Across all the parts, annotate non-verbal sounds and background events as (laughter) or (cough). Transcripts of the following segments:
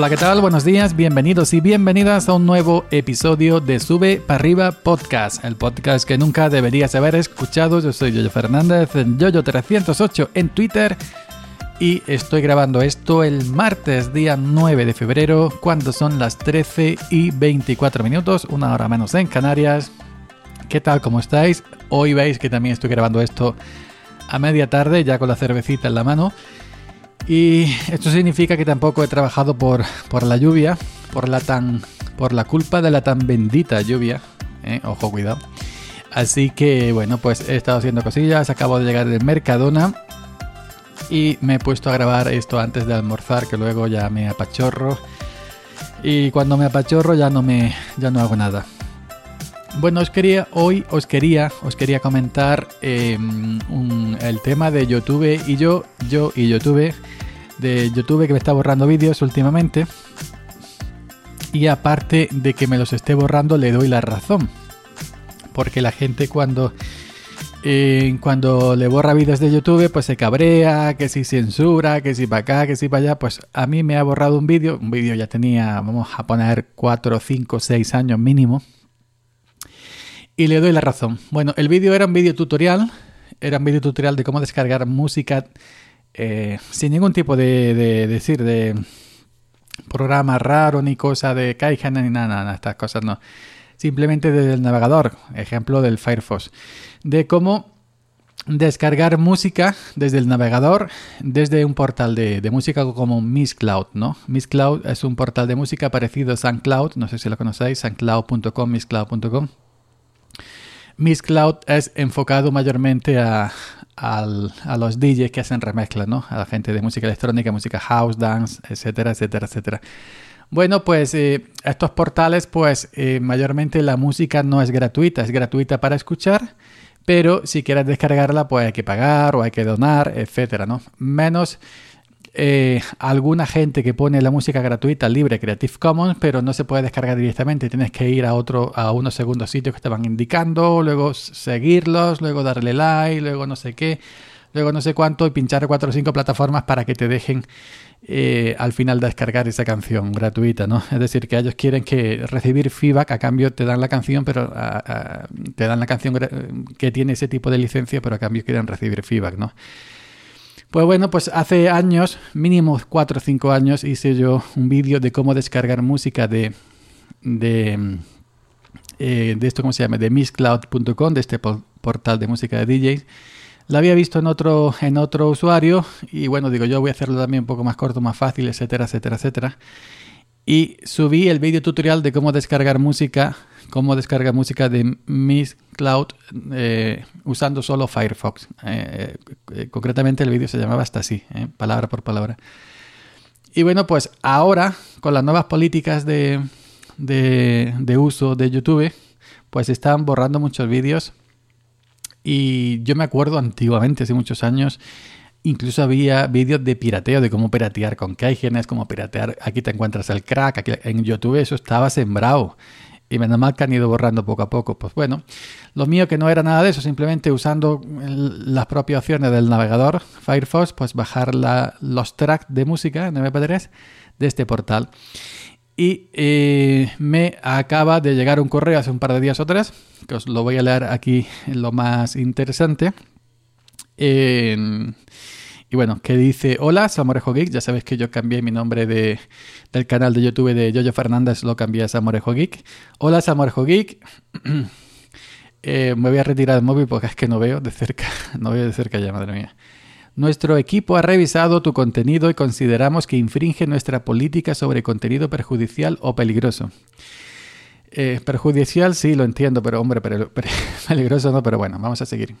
Hola, ¿qué tal? Buenos días, bienvenidos y bienvenidas a un nuevo episodio de Sube para arriba podcast, el podcast que nunca deberías haber escuchado. Yo soy Yoyo Fernández, Yoyo308 en Twitter y estoy grabando esto el martes, día 9 de febrero, cuando son las 13 y 24 minutos, una hora menos en Canarias. ¿Qué tal? ¿Cómo estáis? Hoy veis que también estoy grabando esto a media tarde, ya con la cervecita en la mano. Y esto significa que tampoco he trabajado por, por la lluvia, por la tan. por la culpa de la tan bendita lluvia. ¿eh? Ojo, cuidado. Así que bueno, pues he estado haciendo cosillas, acabo de llegar del Mercadona y me he puesto a grabar esto antes de almorzar, que luego ya me apachorro. Y cuando me apachorro ya no me ya no hago nada. Bueno, os quería hoy os quería os quería comentar em, el tema de YouTube y yo yo y YouTube de YouTube que me está borrando vídeos últimamente. Y aparte de que me los esté borrando, le doy la razón. Porque la gente cuando, eh, cuando le borra vídeos de YouTube, pues se cabrea, que si censura, que si para acá, que si para allá. Pues a mí me ha borrado un vídeo. Un vídeo ya tenía, vamos a poner 4, 5, 6 años mínimo. Y le doy la razón. Bueno, el vídeo era un vídeo tutorial. Era un vídeo tutorial de cómo descargar música eh, sin ningún tipo de, decir de programa raro ni cosa de Kaihan ni nada, nada, estas cosas no. Simplemente desde el navegador, ejemplo del Firefox, de cómo descargar música desde el navegador, desde un portal de, música como Miss Cloud, ¿no? Miss Cloud es un portal de música parecido a SoundCloud, no sé si lo conocéis, soundcloud.com, misscloud.com. Miss Cloud es enfocado mayormente a, los DJs que hacen remezclas, ¿no? A la gente de música electrónica, música house, dance, etcétera, etcétera, etcétera. Bueno, pues eh, estos portales, pues eh, mayormente la música no es gratuita, es gratuita para escuchar, pero si quieres descargarla, pues hay que pagar o hay que donar, etcétera, ¿no? Menos eh, alguna gente que pone la música gratuita libre Creative Commons, pero no se puede descargar directamente. Tienes que ir a otro, a unos segundos sitios que te van indicando, luego seguirlos, luego darle like, luego no sé qué, luego no sé cuánto y pinchar cuatro o cinco plataformas para que te dejen eh, al final descargar esa canción gratuita, ¿no? Es decir, que ellos quieren que recibir feedback, a cambio te dan la canción, pero te dan la canción que tiene ese tipo de licencia, pero a cambio quieren recibir feedback, ¿no? Pues bueno, pues hace años, mínimo 4 o 5 años, hice yo un vídeo de cómo descargar música de, de, eh, de esto, ¿cómo se llama? De misscloud.com, de este portal de música de DJs. La había visto en otro, en otro usuario y bueno, digo, yo voy a hacerlo también un poco más corto, más fácil, etcétera, etcétera, etcétera. Y subí el vídeo tutorial de cómo descargar música cómo descargar música de Miss Cloud eh, usando solo Firefox. Eh, eh, concretamente el vídeo se llamaba hasta así, palabra por palabra. Y bueno, pues ahora con las nuevas políticas de, de, uso de YouTube, pues están borrando muchos vídeos. Y yo me acuerdo antiguamente, hace muchos años, Incluso había vídeos de pirateo, de cómo piratear con Kaigenes, cómo piratear. Aquí te encuentras el crack. Aquí, en YouTube eso estaba sembrado y menos mal que han ido borrando poco a poco. Pues bueno, lo mío que no era nada de eso, simplemente usando las propias opciones del navegador Firefox, pues bajar los tracks de música en MP3 de este portal. Y eh, me acaba de llegar un correo hace un par de días o tres, que os lo voy a leer aquí en lo más interesante. Y bueno, que dice, hola, Samorejo Geek, ya sabes que yo cambié mi nombre de, del canal de YouTube de Yoyo Fernández, lo cambié a Samorejo Geek. Hola, Samorejo Geek. (clears throat) Eh, me voy a retirar el móvil porque es que no veo de cerca, (laughs) no veo de cerca ya, madre mía. Nuestro equipo ha revisado tu contenido y consideramos que infringe nuestra política sobre contenido perjudicial o peligroso. Eh, perjudicial sí, lo entiendo, pero hombre, (laughs) peligroso no, pero bueno, vamos a seguir.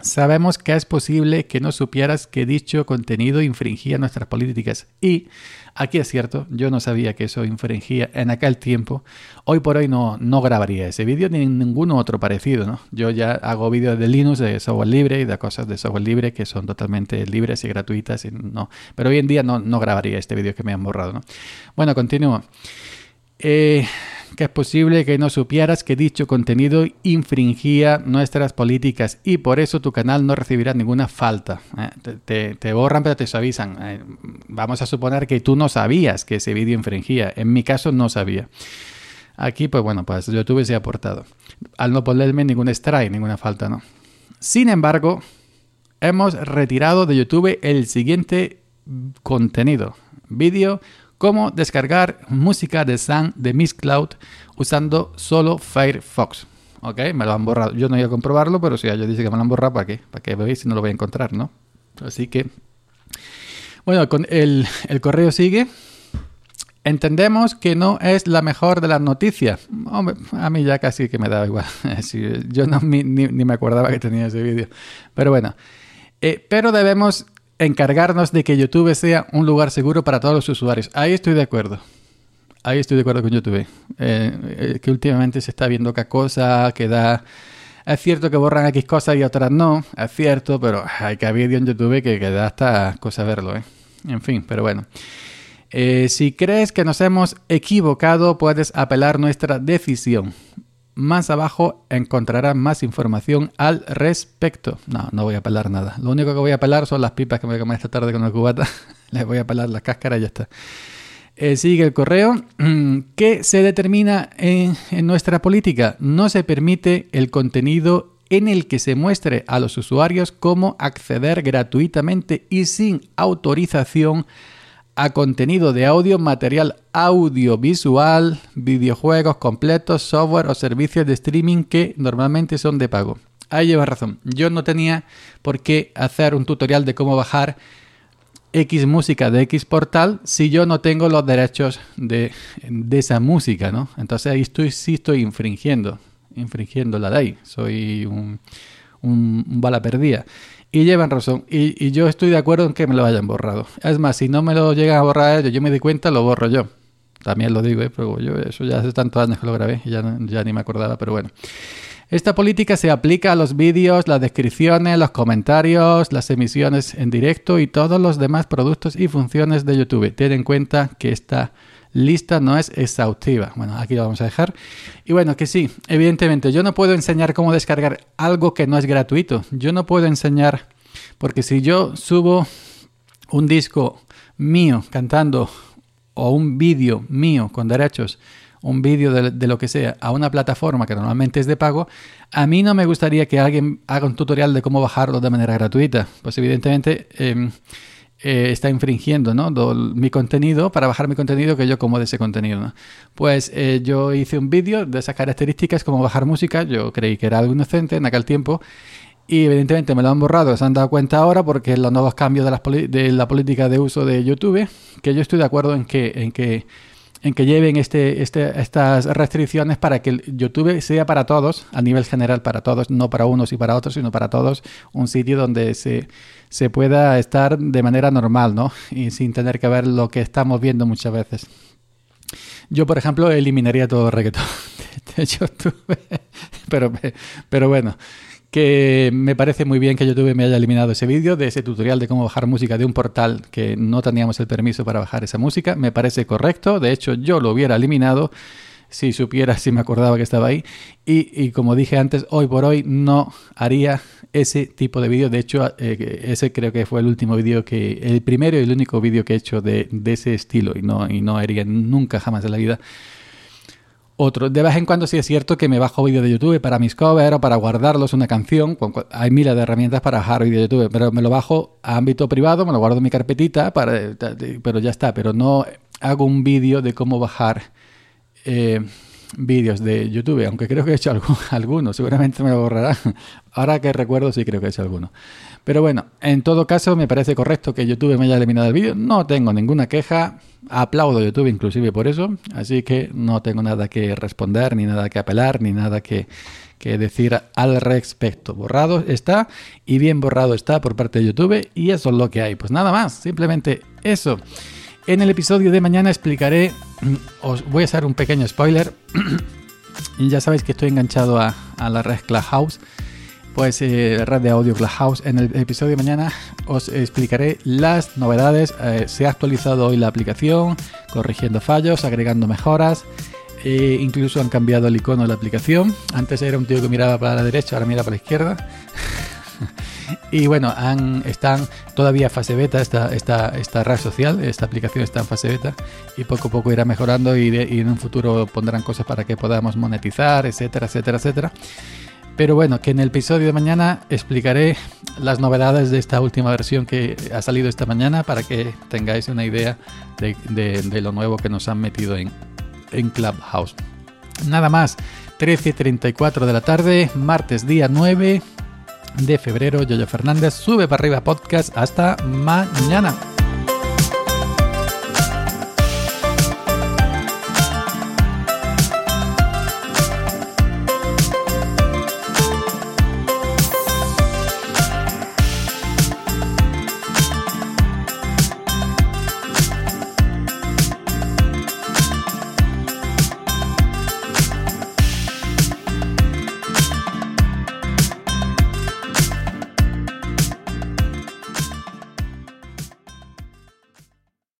Sabemos que es posible que no supieras que dicho contenido infringía nuestras políticas. Y aquí es cierto, yo no sabía que eso infringía en aquel tiempo. Hoy por hoy no, no grabaría ese vídeo ni ningún otro parecido. ¿no? Yo ya hago vídeos de Linux, de software libre y de cosas de software libre que son totalmente libres y gratuitas. Y no. Pero hoy en día no, no grabaría este vídeo que me han borrado. ¿no? Bueno, continúo. Eh, que es posible que no supieras que dicho contenido infringía nuestras políticas y por eso tu canal no recibirá ninguna falta. Eh, te, borran pero te avisan. Eh, vamos a suponer que tú no sabías que ese vídeo infringía. En mi caso no sabía. Aquí, pues bueno, pues YouTube se ha aportado. Al no ponerme ningún strike, ninguna falta, ¿no? Sin embargo, hemos retirado de YouTube el siguiente contenido. Vídeo cómo descargar música de Sun de Miss Cloud usando solo Firefox. Ok, me lo han borrado. Yo no iba a comprobarlo, pero si ellos dicen que me lo han borrado, ¿para qué? ¿Para qué veis si no lo voy a encontrar, no? Así que, bueno, con el, correo sigue. Entendemos que no es la mejor de las noticias. a mí ya casi que me daba igual. (laughs) yo no, ni, me acordaba que tenía ese vídeo. Pero bueno, eh, pero debemos encargarnos de que YouTube sea un lugar seguro para todos los usuarios. Ahí estoy de acuerdo. Ahí estoy de acuerdo con YouTube. Eh, eh, que últimamente se está viendo qué cosa, que da... Es cierto que borran X cosas y otras no, es cierto, pero hay que haber en YouTube que, que da hasta cosa verlo, ¿eh? En fin, pero bueno. si crees que nos hemos equivocado, puedes apelar nuestra decisión. Más abajo encontrarás más información al respecto. No, no voy a pelar nada. Lo único que voy a pelar son las pipas que me voy a comer esta tarde con el cubata. (laughs) Les voy a pelar las cáscaras y ya está. Eh, sigue el correo. ¿Qué se determina en, nuestra política? No se permite el contenido en el que se muestre a los usuarios cómo acceder gratuitamente y sin autorización contenido de audio, material audiovisual, videojuegos completos, software o servicios de streaming que normalmente son de pago. Ahí lleva razón. Yo no tenía por qué hacer un tutorial de cómo bajar X música de X portal si yo no tengo los derechos de, esa música, ¿no? Entonces ahí estoy, sí estoy infringiendo, infringiendo la ley. Soy un, un bala perdida. Y llevan razón. Y, yo estoy de acuerdo en que me lo hayan borrado. Es más, si no me lo llegan a borrar ellos, yo me di cuenta, lo borro yo. También lo digo, ¿eh? pero yo eso ya hace tantos años que lo grabé ya, ya ni me acordaba, pero bueno. Esta política se aplica a los vídeos, las descripciones, los comentarios, las emisiones en directo y todos los demás productos y funciones de YouTube. Ten en cuenta que esta lista no es exhaustiva. Bueno, aquí lo vamos a dejar. Y bueno, que sí, evidentemente yo no puedo enseñar cómo descargar algo que no es gratuito. Yo no puedo enseñar, porque si yo subo un disco mío cantando o un vídeo mío con derechos, un vídeo de, lo que sea, a una plataforma que normalmente es de pago, a mí no me gustaría que alguien haga un tutorial de cómo bajarlo de manera gratuita. Pues evidentemente... Em, eh, está infringiendo ¿no? mi contenido para bajar mi contenido que yo como de ese contenido. Pues eh, yo hice un vídeo de esas características, como bajar música, yo creí que era algo inocente en aquel tiempo. Y evidentemente me lo han borrado, se han dado cuenta ahora porque los nuevos cambios de, de la política de uso de YouTube, que yo estoy de acuerdo en que, en que en que lleven este, este, estas restricciones para que YouTube sea para todos, a nivel general para todos, no para unos y para otros, sino para todos, un sitio donde se, se pueda estar de manera normal, ¿no? Y sin tener que ver lo que estamos viendo muchas veces. Yo, por ejemplo, eliminaría todo el reggaetón (laughs) de YouTube, (laughs) pero, pero bueno, que me parece muy bien que YouTube me haya eliminado ese vídeo de ese tutorial de cómo bajar música de un portal que no teníamos el permiso para bajar esa música. Me parece correcto. De hecho, yo lo hubiera eliminado si supiera, si me acordaba que estaba ahí. Y, como dije antes, hoy por hoy no haría ese tipo de vídeo. De hecho, eh, ese creo que fue el último vídeo que, el primero y el único vídeo que he hecho de, de ese estilo. Y no, y no haría nunca jamás en la vida otro, de vez en cuando sí es cierto que me bajo vídeos de YouTube para mis covers o para guardarlos una canción. Hay miles de herramientas para bajar vídeos de YouTube, pero me lo bajo a ámbito privado, me lo guardo en mi carpetita, para, pero ya está. Pero no hago un vídeo de cómo bajar eh, vídeos de YouTube, aunque creo que he hecho (laughs) algunos, seguramente me lo borrará. Ahora que recuerdo, sí creo que he hecho alguno. Pero bueno, en todo caso me parece correcto que YouTube me haya eliminado el vídeo. No tengo ninguna queja. Aplaudo YouTube inclusive por eso. Así que no tengo nada que responder, ni nada que apelar, ni nada que, decir al respecto. Borrado está y bien borrado está por parte de YouTube y eso es lo que hay. Pues nada más, simplemente eso. En el episodio de mañana explicaré, os voy a hacer un pequeño spoiler. (clears throat) ya sabéis que estoy enganchado a, la red Clubhouse pues eh, red de audio Clubhouse. En el episodio de mañana os explicaré las novedades. Eh, se ha actualizado hoy la aplicación, corrigiendo fallos, agregando mejoras. E incluso han cambiado el icono de la aplicación. Antes era un tío que miraba para la derecha, ahora mira para la izquierda. (laughs) y bueno, están todavía fase beta esta, esta, esta red social, esta aplicación está en fase beta y poco a poco irá mejorando y, y en un futuro pondrán cosas para que podamos monetizar, etcétera, etcétera, etcétera. Pero bueno, que en el episodio de mañana explicaré las novedades de esta última versión que ha salido esta mañana para que tengáis una idea de, lo nuevo que nos han metido en, en Clubhouse. Nada más, 13.34 de la tarde, martes día 9 de febrero, Yoyo Fernández sube para arriba podcast. Hasta mañana.